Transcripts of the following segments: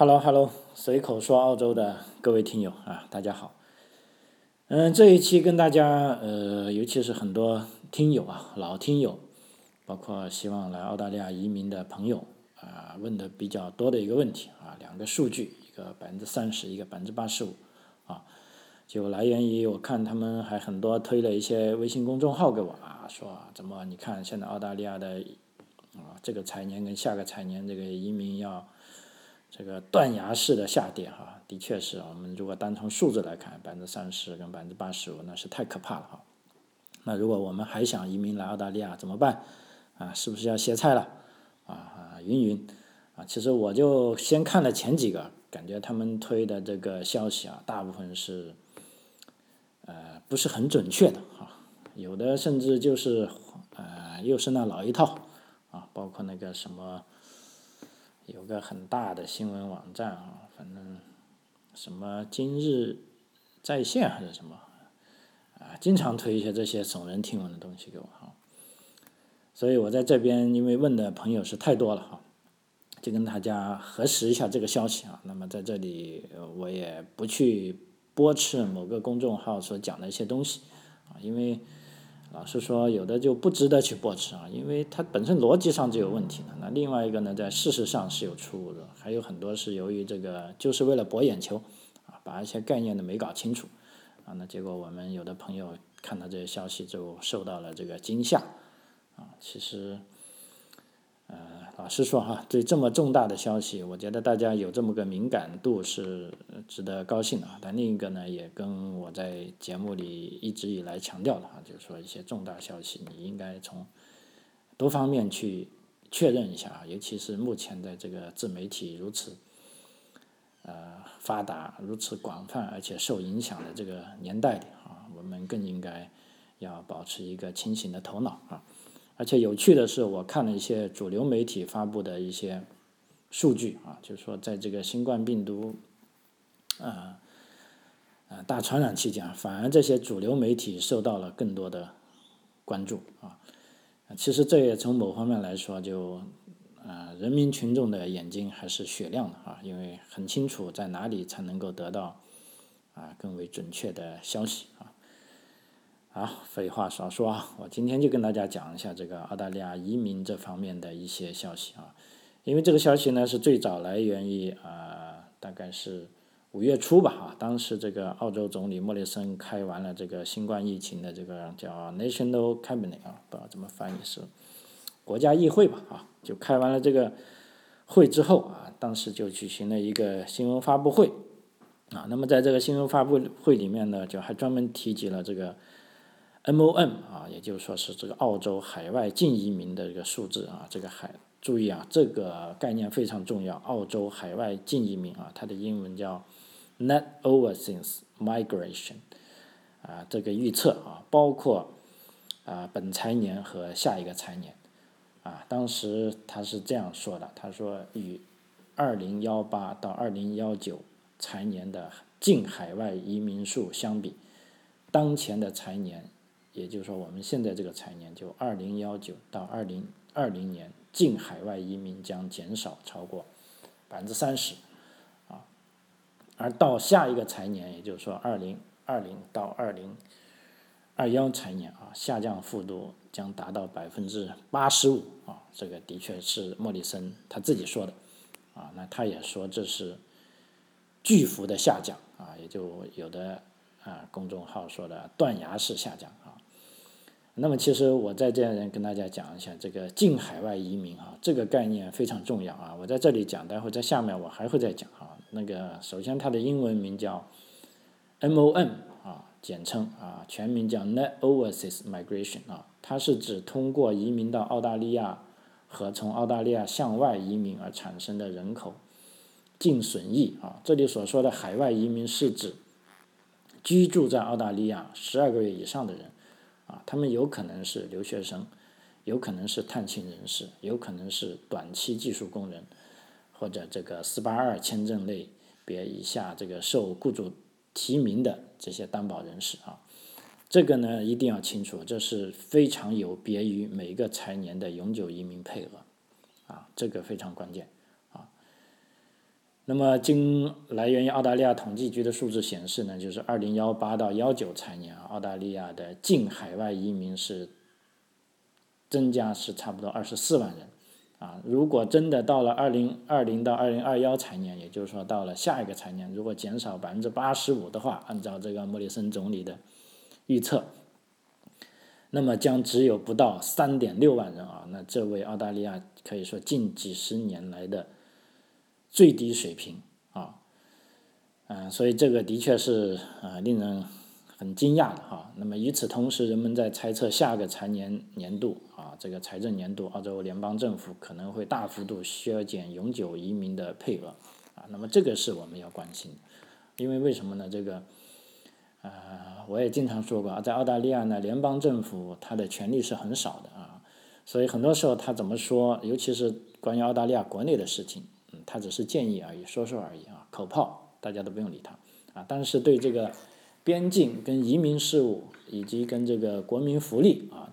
Hello Hello，随口说澳洲的各位听友啊，大家好。嗯，这一期跟大家呃，尤其是很多听友啊，老听友，包括希望来澳大利亚移民的朋友啊，问的比较多的一个问题啊，两个数据，一个百分之三十，一个百分之八十五啊，就来源于我看他们还很多推了一些微信公众号给我啊，说怎么你看现在澳大利亚的啊这个财年跟下个财年这个移民要。这个断崖式的下跌，哈，的确是我们如果单从数字来看，百分之三十跟百分之八十五，那是太可怕了，哈。那如果我们还想移民来澳大利亚怎么办？啊，是不是要歇菜了？啊，云云，啊，其实我就先看了前几个，感觉他们推的这个消息啊，大部分是，呃，不是很准确的，哈，有的甚至就是，呃，又是那老一套，啊，包括那个什么。有个很大的新闻网站啊，反正什么今日在线还是什么啊，经常推一些这些耸人听闻的东西给我哈。所以我在这边因为问的朋友是太多了哈，就跟大家核实一下这个消息啊。那么在这里我也不去驳斥某个公众号所讲的一些东西啊，因为。老实说，有的就不值得去驳斥啊，因为它本身逻辑上就有问题的。那另外一个呢，在事实上是有出入的，还有很多是由于这个就是为了博眼球啊，把一些概念呢没搞清楚啊。那结果我们有的朋友看到这些消息就受到了这个惊吓啊。其实。呃老实说哈，对这么重大的消息，我觉得大家有这么个敏感度是值得高兴的。但另一个呢，也跟我在节目里一直以来强调的哈，就是说一些重大消息，你应该从多方面去确认一下啊。尤其是目前在这个自媒体如此呃发达、如此广泛而且受影响的这个年代里啊，我们更应该要保持一个清醒的头脑啊。而且有趣的是，我看了一些主流媒体发布的一些数据啊，就是说，在这个新冠病毒啊啊大传染期间，反而这些主流媒体受到了更多的关注啊。其实这也从某方面来说，就啊人民群众的眼睛还是雪亮的啊，因为很清楚在哪里才能够得到啊更为准确的消息啊。好，废话少说啊，我今天就跟大家讲一下这个澳大利亚移民这方面的一些消息啊。因为这个消息呢是最早来源于啊，大概是五月初吧啊，当时这个澳洲总理莫里森开完了这个新冠疫情的这个叫 National Cabinet 啊，不知道怎么翻译是国家议会吧啊，就开完了这个会之后啊，当时就举行了一个新闻发布会啊。那么在这个新闻发布会里面呢，就还专门提及了这个。MOM 啊，也就是说是这个澳洲海外净移民的这个数字啊，这个海注意啊，这个概念非常重要。澳洲海外净移民啊，它的英文叫 Net Overseas Migration 啊，这个预测啊，包括啊本财年和下一个财年啊，当时他是这样说的，他说与二零幺八到二零幺九财年的净海外移民数相比，当前的财年。也就是说，我们现在这个财年，就二零幺九到二零二零年，净海外移民将减少超过百分之三十，啊，而到下一个财年，也就是说二零二零到二零二幺财年啊，下降幅度将达到百分之八十五啊，这个的确是莫里森他自己说的，啊，那他也说这是巨幅的下降啊，也就有的啊公众号说的断崖式下降啊。那么其实我在这样跟大家讲一下这个净海外移民啊，这个概念非常重要啊。我在这里讲，待会在下面我还会再讲啊。那个首先它的英文名叫 MOM 啊，简称啊，全名叫 Net Overseas Migration 啊，它是指通过移民到澳大利亚和从澳大利亚向外移民而产生的人口净损益啊。这里所说的海外移民是指居住在澳大利亚十二个月以上的人。啊，他们有可能是留学生，有可能是探亲人士，有可能是短期技术工人，或者这个四八二签证类别以下这个受雇主提名的这些担保人士啊，这个呢一定要清楚，这是非常有别于每个财年的永久移民配额，啊，这个非常关键。那么，经来源于澳大利亚统计局的数字显示呢，就是二零幺八到幺九财年，澳大利亚的净海外移民是增加是差不多二十四万人。啊，如果真的到了二零二零到二零二幺财年，也就是说到了下一个财年，如果减少百分之八十五的话，按照这个莫里森总理的预测，那么将只有不到三点六万人啊。那这为澳大利亚可以说近几十年来的。最低水平啊，嗯，所以这个的确是啊令人很惊讶的哈。那么与此同时，人们在猜测下个财年年度啊，这个财政年度，澳洲联邦政府可能会大幅度削减永久移民的配额啊。那么这个是我们要关心的，因为为什么呢？这个啊，我也经常说过啊，在澳大利亚呢，联邦政府它的权力是很少的啊，所以很多时候他怎么说，尤其是关于澳大利亚国内的事情。他只是建议而已，说说而已啊，口炮，大家都不用理他啊。但是对这个边境跟移民事务以及跟这个国民福利啊，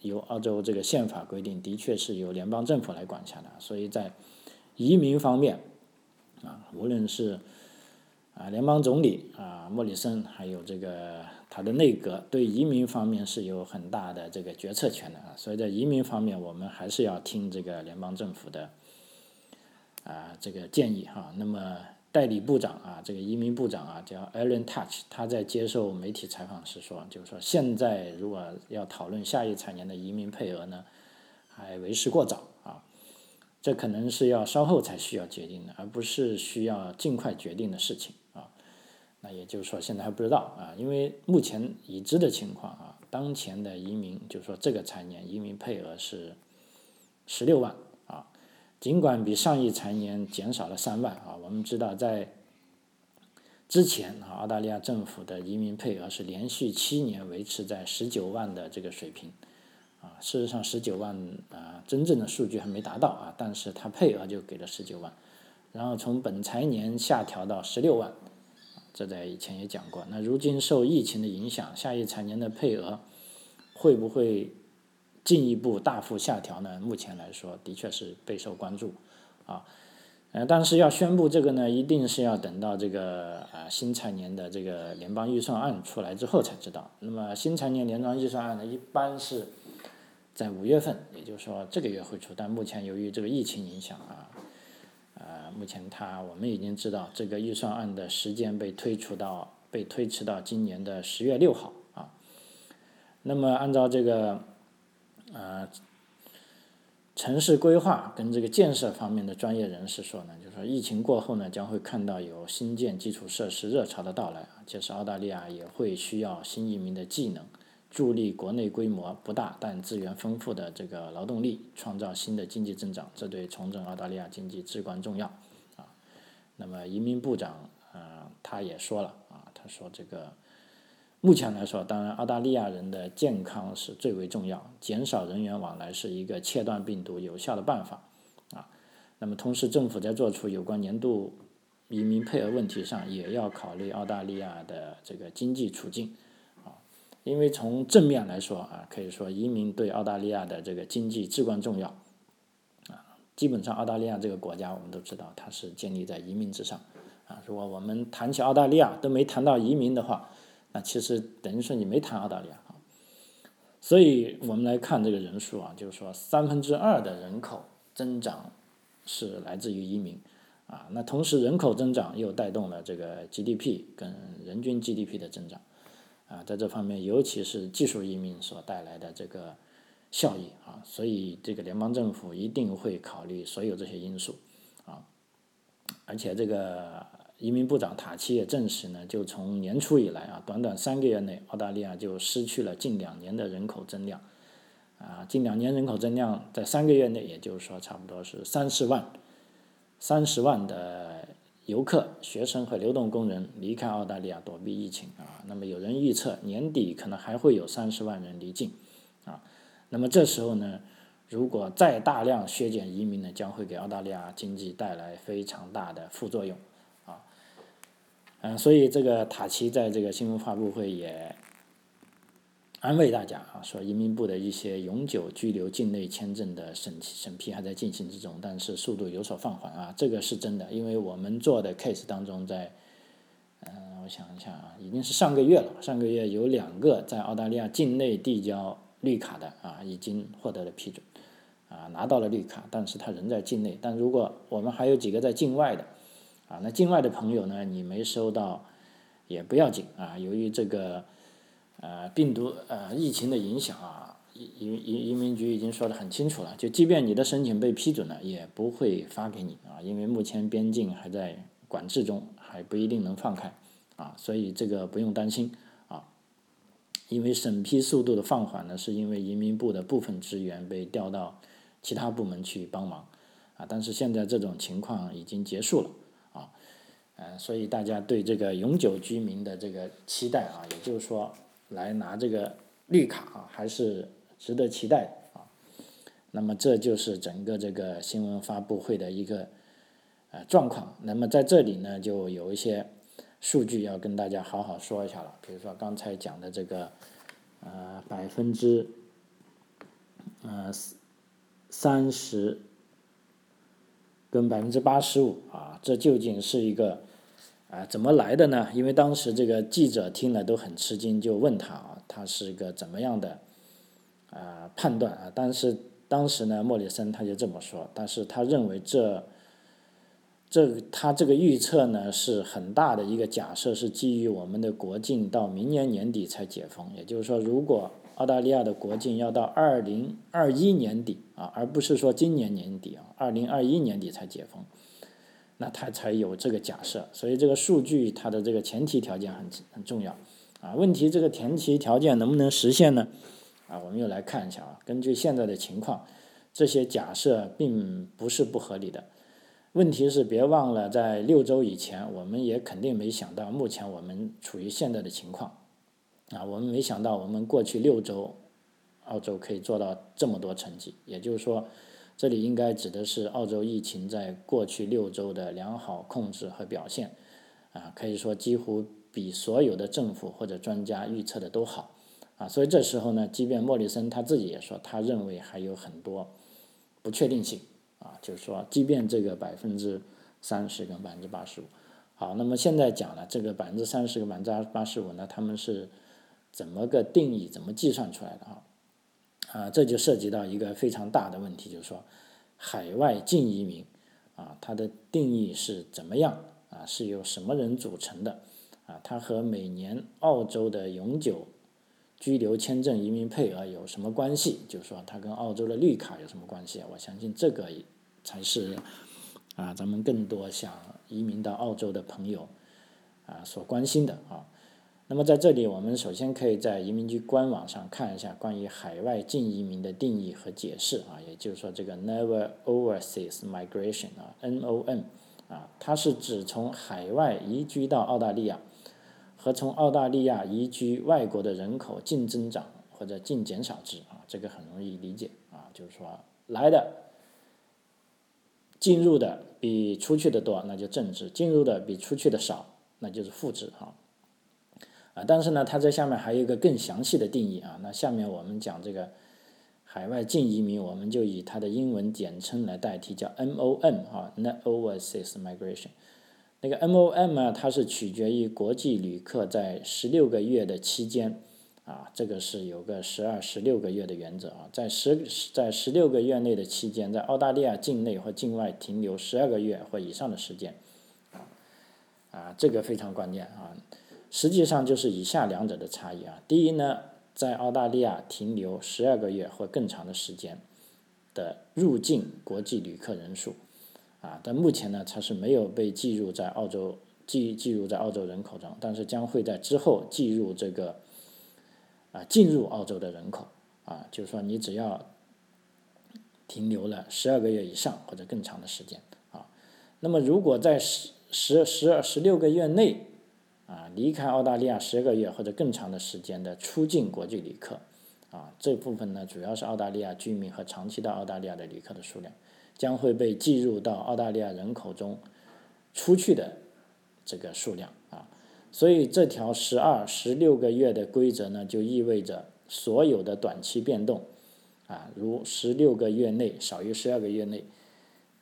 由澳洲这个宪法规定，的确是由联邦政府来管辖的。所以在移民方面啊，无论是啊联邦总理啊莫里森，还有这个他的内阁，对移民方面是有很大的这个决策权的啊。所以在移民方面，我们还是要听这个联邦政府的。啊，这个建议哈，那么代理部长啊，这个移民部长啊，叫 Alan Touch，他在接受媒体采访时说，就是说现在如果要讨论下一财年的移民配额呢，还为时过早啊，这可能是要稍后才需要决定的，而不是需要尽快决定的事情啊。那也就是说，现在还不知道啊，因为目前已知的情况啊，当前的移民就是说这个财年移民配额是十六万。尽管比上一财年减少了三万啊，我们知道在之前啊，澳大利亚政府的移民配额是连续七年维持在十九万的这个水平啊。事实上，十九万啊，真正的数据还没达到啊，但是它配额就给了十九万，然后从本财年下调到十六万，这在以前也讲过。那如今受疫情的影响，下一财年的配额会不会？进一步大幅下调呢？目前来说，的确是备受关注，啊，呃，但是要宣布这个呢，一定是要等到这个啊新财年的这个联邦预算案出来之后才知道。那么新财年联邦预算案呢，一般是在五月份，也就是说这个月会出，但目前由于这个疫情影响啊，呃，目前它我们已经知道这个预算案的时间被推出到被推迟到今年的十月六号啊。那么按照这个。呃，城市规划跟这个建设方面的专业人士说呢，就是说疫情过后呢，将会看到有新建基础设施热潮的到来啊。届时澳大利亚也会需要新移民的技能，助力国内规模不大但资源丰富的这个劳动力，创造新的经济增长，这对重整澳大利亚经济至关重要啊。那么移民部长啊，他也说了啊，他说这个。目前来说，当然澳大利亚人的健康是最为重要，减少人员往来是一个切断病毒有效的办法，啊，那么同时政府在做出有关年度移民配额问题上，也要考虑澳大利亚的这个经济处境，啊，因为从正面来说啊，可以说移民对澳大利亚的这个经济至关重要，啊，基本上澳大利亚这个国家我们都知道它是建立在移民之上，啊，如果我们谈起澳大利亚都没谈到移民的话。那其实等于说你没谈澳大利亚啊，所以我们来看这个人数啊，就是说三分之二的人口增长是来自于移民。啊，那同时人口增长又带动了这个 GDP 跟人均 GDP 的增长。啊，在这方面尤其是技术移民所带来的这个效益啊，所以这个联邦政府一定会考虑所有这些因素。啊，而且这个。移民部长塔奇也证实呢，就从年初以来啊，短短三个月内，澳大利亚就失去了近两年的人口增量，啊，近两年人口增量在三个月内，也就是说差不多是三十万，三十万的游客、学生和流动工人离开澳大利亚躲避疫情啊。那么有人预测年底可能还会有三十万人离境，啊，那么这时候呢，如果再大量削减移民呢，将会给澳大利亚经济带来非常大的副作用。嗯，所以这个塔奇在这个新闻发布会也安慰大家啊，说移民部的一些永久居留境内签证的审审批还在进行之中，但是速度有所放缓啊，这个是真的，因为我们做的 case 当中，在，嗯，我想一下啊，已经是上个月了，上个月有两个在澳大利亚境内递交绿卡的啊，已经获得了批准，啊，拿到了绿卡，但是他仍在境内，但如果我们还有几个在境外的，啊，那境外的朋友呢，你没收到。也不要紧啊，由于这个呃病毒呃疫情的影响啊，移移移民局已经说得很清楚了，就即便你的申请被批准了，也不会发给你啊，因为目前边境还在管制中，还不一定能放开啊，所以这个不用担心啊，因为审批速度的放缓呢，是因为移民部的部分职员被调到其他部门去帮忙啊，但是现在这种情况已经结束了。呃，所以大家对这个永久居民的这个期待啊，也就是说，来拿这个绿卡啊，还是值得期待啊。那么这就是整个这个新闻发布会的一个呃状况。那么在这里呢，就有一些数据要跟大家好好说一下了。比如说刚才讲的这个呃百分之呃三十。跟百分之八十五啊，这究竟是一个啊怎么来的呢？因为当时这个记者听了都很吃惊，就问他啊，他是一个怎么样的啊判断啊？但是当时呢，莫里森他就这么说，但是他认为这这他这个预测呢是很大的一个假设，是基于我们的国境到明年年底才解封，也就是说，如果澳大利亚的国境要到二零二一年底啊，而不是说今年年底啊，二零二一年底才解封，那他才有这个假设。所以这个数据它的这个前提条件很很重要啊。问题这个前提条件能不能实现呢？啊，我们又来看一下啊。根据现在的情况，这些假设并不是不合理的。问题是别忘了，在六周以前，我们也肯定没想到目前我们处于现在的情况。啊，我们没想到，我们过去六周，澳洲可以做到这么多成绩。也就是说，这里应该指的是澳洲疫情在过去六周的良好控制和表现。啊，可以说几乎比所有的政府或者专家预测的都好。啊，所以这时候呢，即便莫里森他自己也说，他认为还有很多不确定性。啊，就是说，即便这个百分之三十跟百分之八十五，好，那么现在讲了这个百分之三十跟百分之八十五呢，他们是。怎么个定义？怎么计算出来的啊？啊，这就涉及到一个非常大的问题，就是说，海外净移民啊，它的定义是怎么样啊？是由什么人组成的啊？它和每年澳洲的永久居留签证移民配额有什么关系？就是说，它跟澳洲的绿卡有什么关系？我相信这个才是啊，咱们更多想移民到澳洲的朋友啊所关心的啊。那么在这里，我们首先可以在移民局官网上看一下关于海外净移民的定义和解释啊，也就是说这个 Never Overseas Migration 啊，NOM 啊，它是指从海外移居到澳大利亚和从澳大利亚移居外国的人口净增长或者净减少值啊，这个很容易理解啊，就是说来的进入的比出去的多，那就正值；进入的比出去的少，那就是负值啊。啊，但是呢，它这下面还有一个更详细的定义啊。那下面我们讲这个海外净移民，我们就以它的英文简称来代替，叫 NOM 啊，Net Overseas Migration。那个 NOM 啊，它是取决于国际旅客在十六个月的期间啊，这个是有个十二、十六个月的原则啊，在十在十六个月内的期间，在澳大利亚境内或境外停留十二个月或以上的时间，啊，这个非常关键啊。实际上就是以下两者的差异啊。第一呢，在澳大利亚停留十二个月或更长的时间的入境国际旅客人数，啊，但目前呢，它是没有被计入在澳洲计计入在澳洲人口中，但是将会在之后计入这个啊进入澳洲的人口啊，就是说你只要停留了十二个月以上或者更长的时间啊，那么如果在十十十二十六个月内。啊，离开澳大利亚十个月或者更长的时间的出境国际旅客，啊，这部分呢主要是澳大利亚居民和长期到澳大利亚的旅客的数量，将会被计入到澳大利亚人口中出去的这个数量啊，所以这条十二十六个月的规则呢，就意味着所有的短期变动，啊，如十六个月内少于十二个月内，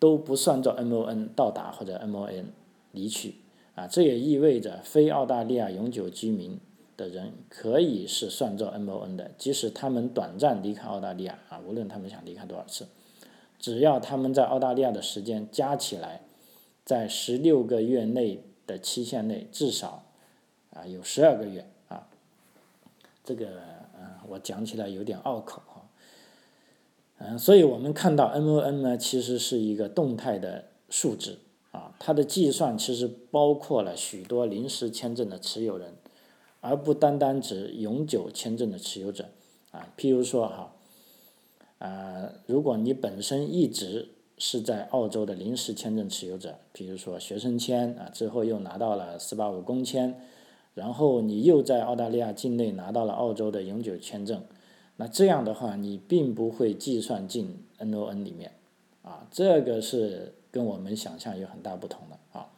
都不算作 MON 到达或者 MON 离去，啊，这也意味着非澳大利亚永久居民的人可以是算作 MON 的，即使他们短暂离开澳大利亚，啊，无论他们想离开多少次，只要他们在澳大利亚的时间加起来，在十六个月内的期限内至少。啊，有十二个月啊，这个嗯，我讲起来有点拗口哈，嗯，所以我们看到 MON 呢，其实是一个动态的数值啊，它的计算其实包括了许多临时签证的持有人，而不单单指永久签证的持有者啊。譬如说哈，啊，如果你本身一直是在澳洲的临时签证持有者，比如说学生签啊，之后又拿到了四八五工签。然后你又在澳大利亚境内拿到了澳洲的永久签证，那这样的话你并不会计算进 NON 里面，啊，这个是跟我们想象有很大不同的啊。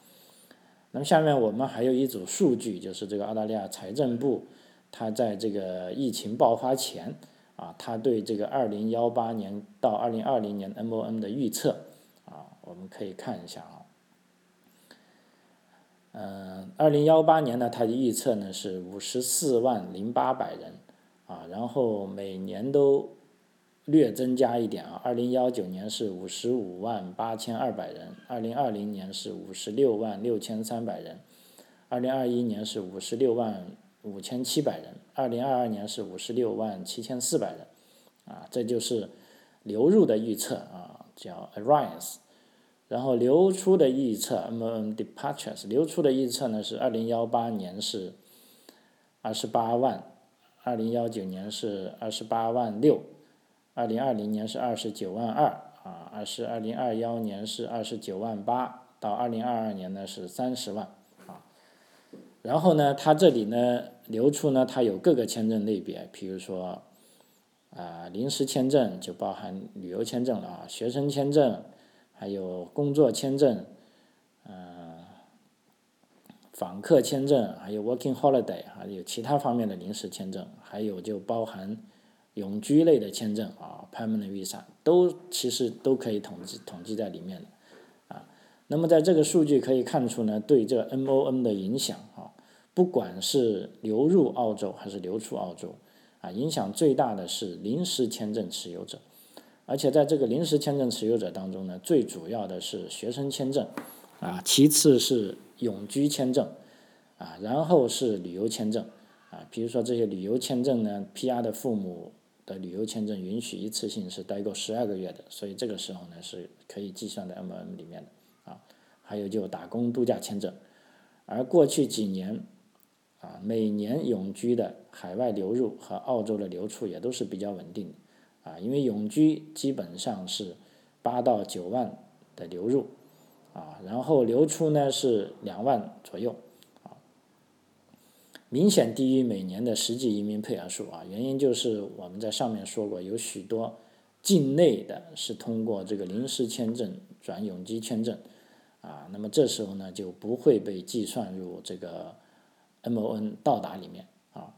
那么下面我们还有一组数据，就是这个澳大利亚财政部，它在这个疫情爆发前，啊，它对这个二零幺八年到二零二零年 MON 的预测，啊，我们可以看一下啊。嗯，二零幺八年呢，它的预测呢是五十四万零八百人，啊，然后每年都略增加一点啊。二零幺九年是五十五万八千二百人，二零二零年是五十六万六千三百人，二零二一年是五十六万五千七百人，二零二二年是五十六万七千四百人，啊，这就是流入的预测啊，叫 Arise。然后流出的预测，M departures 流出的预测呢是二零幺八年是二十八万，二零幺九年是二十八万六，二零二零年是二十九万二啊，二是二零二幺年是二十九万八，到二零二二年呢是三十万啊。然后呢，它这里呢流出呢，它有各个签证类别，比如说啊临时签证就包含旅游签证了啊，学生签证。还有工作签证，嗯，访客签证，还有 working holiday，还有其他方面的临时签证，还有就包含永居类的签证啊，permanent visa，都其实都可以统计统计在里面的啊。那么在这个数据可以看出呢，对这 MON 的影响啊，不管是流入澳洲还是流出澳洲啊，影响最大的是临时签证持有者。而且在这个临时签证持有者当中呢，最主要的是学生签证，啊，其次是永居签证，啊，然后是旅游签证，啊，比如说这些旅游签证呢，PR 的父母的旅游签证允许一次性是待够十二个月的，所以这个时候呢是可以计算在 MM 里面的，啊，还有就打工度假签证，而过去几年，啊，每年永居的海外流入和澳洲的流出也都是比较稳定的。啊，因为永居基本上是八到九万的流入，啊，然后流出呢是两万左右，明显低于每年的实际移民配额数啊。原因就是我们在上面说过，有许多境内的是通过这个临时签证转永居签证，啊，那么这时候呢就不会被计算入这个 MON 到达里面啊。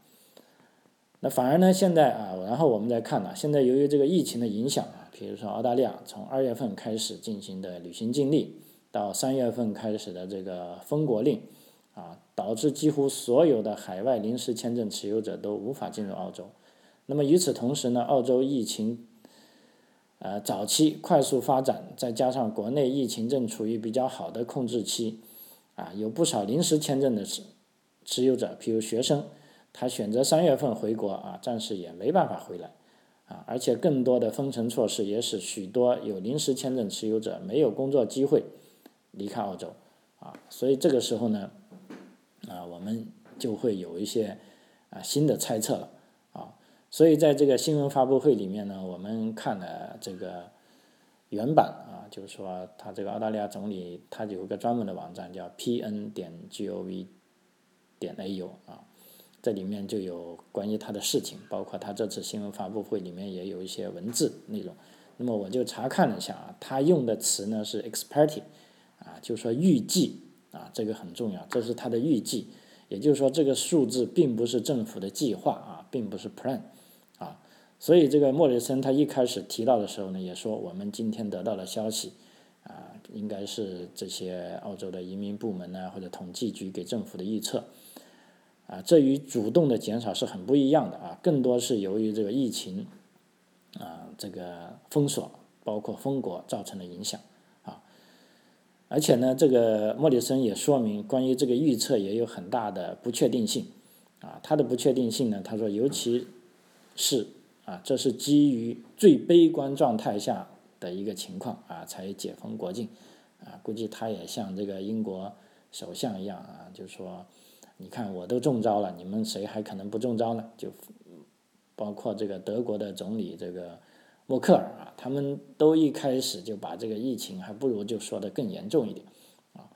那反而呢，现在啊，然后我们再看呢，现在由于这个疫情的影响啊，比如说澳大利亚从二月份开始进行的旅行禁令，到三月份开始的这个封国令，啊，导致几乎所有的海外临时签证持有者都无法进入澳洲。那么与此同时呢，澳洲疫情，呃，早期快速发展，再加上国内疫情正处于比较好的控制期，啊，有不少临时签证的持持有者，譬如学生。他选择三月份回国啊，暂时也没办法回来，啊，而且更多的封城措施也使许多有临时签证持有者没有工作机会离开澳洲，啊，所以这个时候呢，啊，我们就会有一些啊新的猜测了，啊，所以在这个新闻发布会里面呢，我们看了这个原版啊，就是说他这个澳大利亚总理他有一个专门的网站叫 pn 点 gov 点 au 啊。这里面就有关于他的事情，包括他这次新闻发布会里面也有一些文字内容。那么我就查看了一下啊，他用的词呢是 expected，啊，就说预计啊，这个很重要，这是他的预计。也就是说，这个数字并不是政府的计划啊，并不是 plan，啊所以这个莫里森他一开始提到的时候呢，也说我们今天得到的消息，啊，应该是这些澳洲的移民部门呢或者统计局给政府的预测，啊，这与主动的减少是很不一样的啊，更多是由于这个疫情，啊，这个封锁包括封国造成的影响。而且呢，这个莫里森也说明，关于这个预测也有很大的不确定性，啊，他的不确定性呢，他说，尤其是啊，这是基于最悲观状态下的一个情况啊，才解封国境，啊，估计他也像这个英国首相一样啊，就说，你看我都中招了，你们谁还可能不中招呢？就包括这个德国的总理这个。默克尔啊，他们都一开始就把这个疫情还不如就说的更严重一点，啊，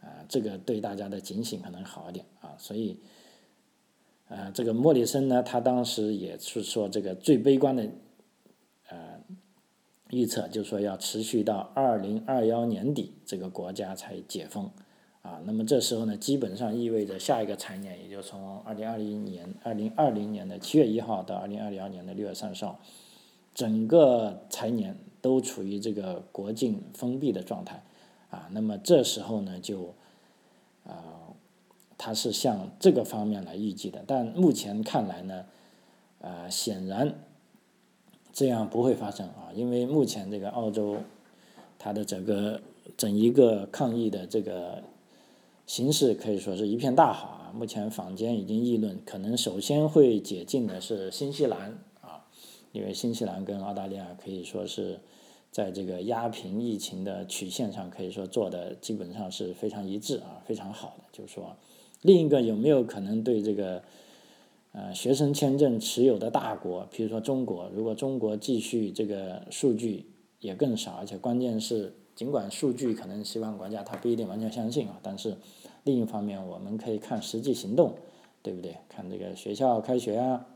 啊，这个对大家的警醒可能好一点啊，所以，呃，这个莫里森呢，他当时也是说这个最悲观的，呃，预测就是说要持续到二零二幺年底这个国家才解封，啊，那么这时候呢，基本上意味着下一个财年，也就从二零二零年二零二零年的七月一号到二零二幺年的六月三十号。整个财年都处于这个国境封闭的状态，啊，那么这时候呢，就，啊，它是向这个方面来预计的，但目前看来呢，呃，显然这样不会发生啊，因为目前这个澳洲它的整个整一个抗疫的这个形势可以说是一片大好啊，目前坊间已经议论，可能首先会解禁的是新西兰。因为新西兰跟澳大利亚可以说是在这个压平疫情的曲线上，可以说做的基本上是非常一致啊，非常好的。就是说，另一个有没有可能对这个呃学生签证持有的大国，比如说中国，如果中国继续这个数据也更少，而且关键是尽管数据可能西方国家他不一定完全相信啊，但是另一方面我们可以看实际行动，对不对？看这个学校开学啊。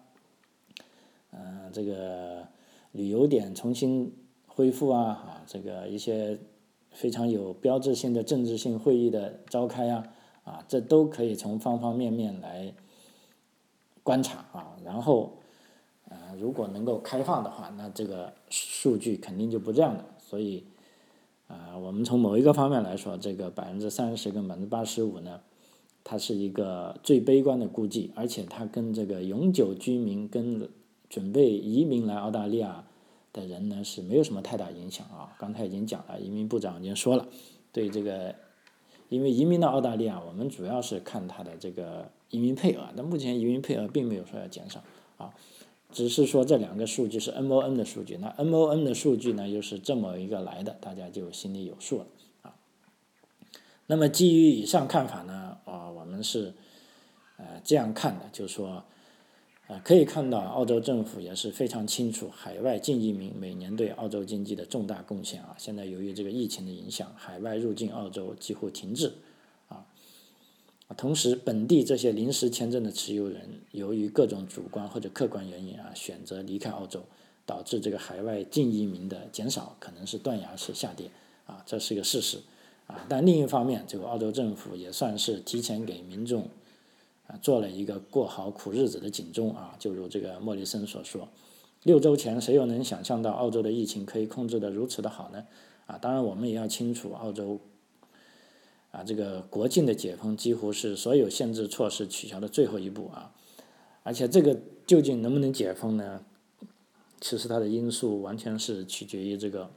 嗯，这个旅游点重新恢复啊，啊，这个一些非常有标志性的政治性会议的召开啊，啊，这都可以从方方面面来观察啊。然后，啊，如果能够开放的话，那这个数据肯定就不这样的。所以，啊，我们从某一个方面来说，这个百分之三十跟百分之八十五呢，它是一个最悲观的估计，而且它跟这个永久居民跟准备移民来澳大利亚的人呢是没有什么太大影响啊。刚才已经讲了，移民部长已经说了，对这个，因为移民到澳大利亚，我们主要是看他的这个移民配额。那目前移民配额并没有说要减少啊，只是说这两个数据是 MON 的数据。那 MON 的数据呢又是这么一个来的，大家就心里有数了啊。那么基于以上看法呢，啊，我们是呃这样看的，就是说。啊，可以看到，澳洲政府也是非常清楚海外净移民每年对澳洲经济的重大贡献啊。现在由于这个疫情的影响，海外入境澳洲几乎停滞，啊，同时本地这些临时签证的持有人由于各种主观或者客观原因啊，选择离开澳洲，导致这个海外净移民的减少可能是断崖式下跌啊，这是一个事实啊。但另一方面，这个澳洲政府也算是提前给民众。啊，做了一个过好苦日子的警钟啊，就如这个莫里森所说，六周前谁又能想象到澳洲的疫情可以控制的如此的好呢？啊，当然我们也要清楚，澳洲啊这个国境的解封几乎是所有限制措施取消的最后一步啊，而且这个究竟能不能解封呢？其实它的因素完全是取决于这个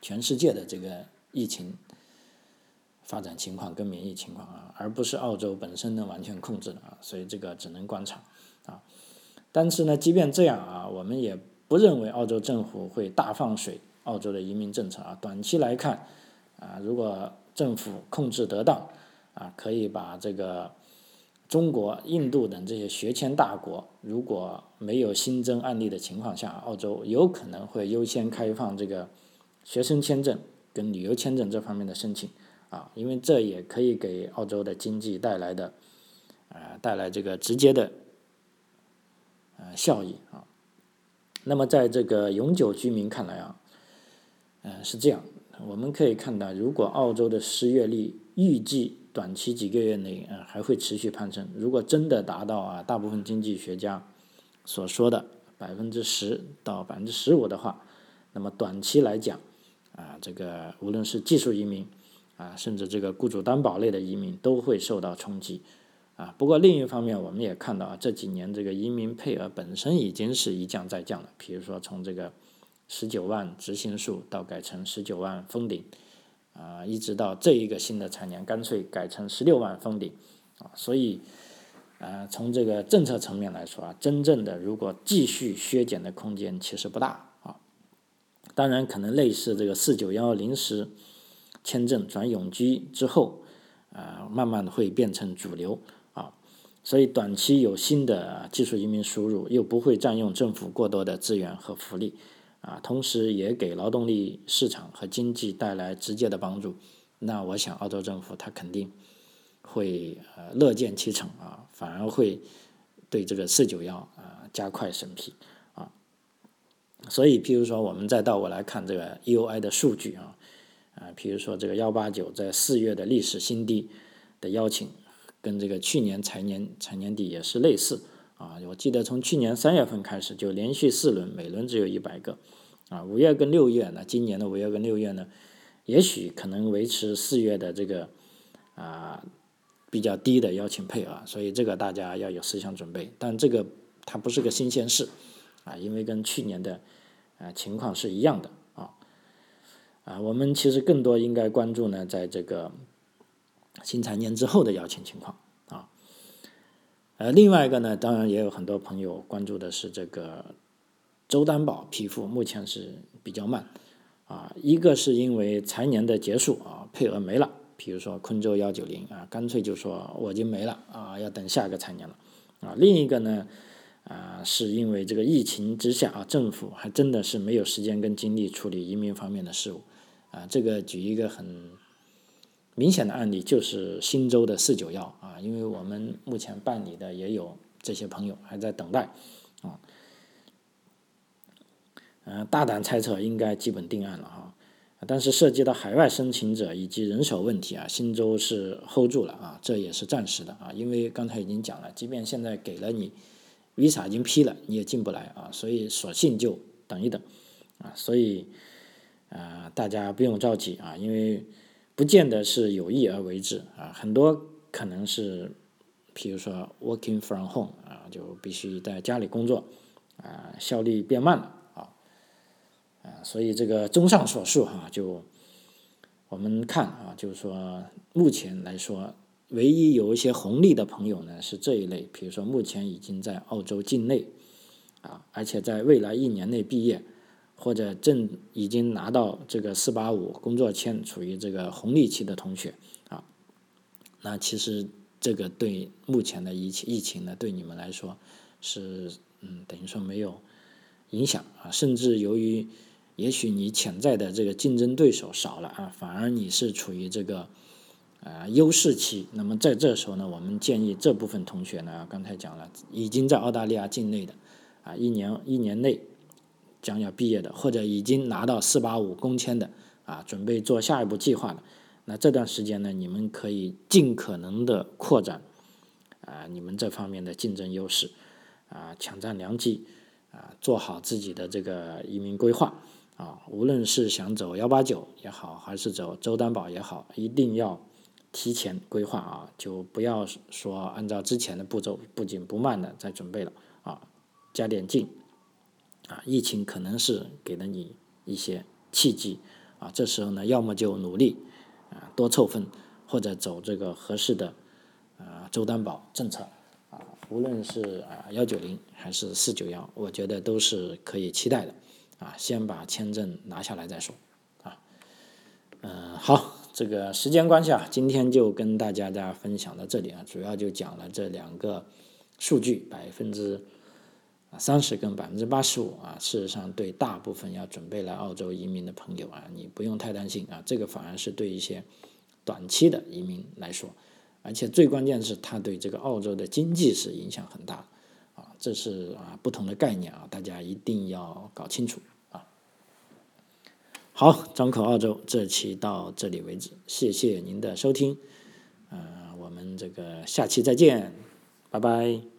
全世界的这个疫情。发展情况跟免疫情况啊，而不是澳洲本身能完全控制的啊，所以这个只能观察啊。但是呢，即便这样啊，我们也不认为澳洲政府会大放水澳洲的移民政策啊。短期来看啊，如果政府控制得当啊，可以把这个中国、印度等这些学签大国，如果没有新增案例的情况下，澳洲有可能会优先开放这个学生签证跟旅游签证这方面的申请。啊，因为这也可以给澳洲的经济带来的，呃，带来这个直接的，呃，效益啊。那么，在这个永久居民看来啊，呃，是这样，我们可以看到，如果澳洲的失业率预计短期几个月内啊还会持续攀升，如果真的达到啊大部分经济学家所说的百分之十到百分之十五的话，那么短期来讲，啊，这个无论是技术移民，啊，甚至这个雇主担保类的移民都会受到冲击，啊，不过另一方面，我们也看到啊，这几年这个移民配额本身已经是一降再降了，比如说从这个十九万执行数到改成十九万封顶，啊，一直到这一个新的财年干脆改成十六万封顶，啊，所以，啊，从这个政策层面来说啊，真正的如果继续削减的空间其实不大啊。当然，可能类似这个四九幺临时签证转永居之后，啊，慢慢的会变成主流啊，所以短期有新的技术移民输入，又不会占用政府过多的资源和福利，啊，同时也给劳动力市场和经济带来直接的帮助，那我想澳洲政府他肯定会呃乐见其成啊，反而会对这个四九幺啊加快审批。所以，譬如说，我们再倒过来看这个 EUI 的数据啊，啊，比如说这个幺八九在四月的历史新低的邀请，跟这个去年财年财年底也是类似啊。我记得从去年三月份开始就连续四轮，每轮只有一百个啊。五月跟六月呢，今年的五月跟六月呢，也许可能维持四月的这个啊比较低的邀请配额，所以这个大家要有思想准备。但这个它不是个新鲜事。啊，因为跟去年的啊情况是一样的啊，我们其实更多应该关注呢，在这个新财年之后的邀请情况啊。呃，另外一个呢，当然也有很多朋友关注的是这个周担保批复，目前是比较慢啊。一个是因为财年的结束啊，配额没了，比如说昆州幺九零啊，干脆就说我已经没了啊，要等下一个财年了啊。另一个呢。啊，是因为这个疫情之下啊，政府还真的是没有时间跟精力处理移民方面的事务，啊，这个举一个很明显的案例，就是新州的四九幺啊，因为我们目前办理的也有这些朋友还在等待，啊，嗯，大胆猜测应该基本定案了哈，但是涉及到海外申请者以及人手问题啊，新州是 hold 住了啊，这也是暂时的啊，因为刚才已经讲了，即便现在给了你。visa 已经批了，你也进不来啊，所以索性就等一等啊，所以啊，大家不用着急啊，因为不见得是有意而为之啊，很多可能是，比如说 working from home 啊，就必须在家里工作啊，效率变慢了啊，啊，所以这个综上所述哈，就我们看啊，就是说目前来说。唯一有一些红利的朋友呢，是这一类，比如说目前已经在澳洲境内，啊，而且在未来一年内毕业，或者正已经拿到这个四八五工作签，处于这个红利期的同学，啊，那其实这个对目前的疫情疫情呢，对你们来说是嗯，等于说没有影响啊，甚至由于也许你潜在的这个竞争对手少了啊，反而你是处于这个。啊，优势期。那么在这时候呢，我们建议这部分同学呢，刚才讲了，已经在澳大利亚境内的，啊，一年一年内将要毕业的，或者已经拿到四八五工签的，啊，准备做下一步计划的，那这段时间呢，你们可以尽可能的扩展啊，你们这方面的竞争优势，啊，抢占良机，啊，做好自己的这个移民规划，啊，无论是想走幺八九也好，还是走周担保也好，一定要。提前规划啊，就不要说按照之前的步骤不紧不慢的在准备了啊，加点劲啊，疫情可能是给了你一些契机啊，这时候呢，要么就努力啊，多凑分，或者走这个合适的啊周担保政策啊，无论是啊幺九零还是四九幺，我觉得都是可以期待的啊，先把签证拿下来再说啊，嗯，好。这个时间关系啊，今天就跟大家家分享到这里啊，主要就讲了这两个数据，百分之三十跟百分之八十五啊，事实上对大部分要准备来澳洲移民的朋友啊，你不用太担心啊，这个反而是对一些短期的移民来说，而且最关键是它对这个澳洲的经济是影响很大啊，这是啊不同的概念啊，大家一定要搞清楚啊。好，张口澳洲这期到这里为止，谢谢您的收听，呃，我们这个下期再见，拜拜。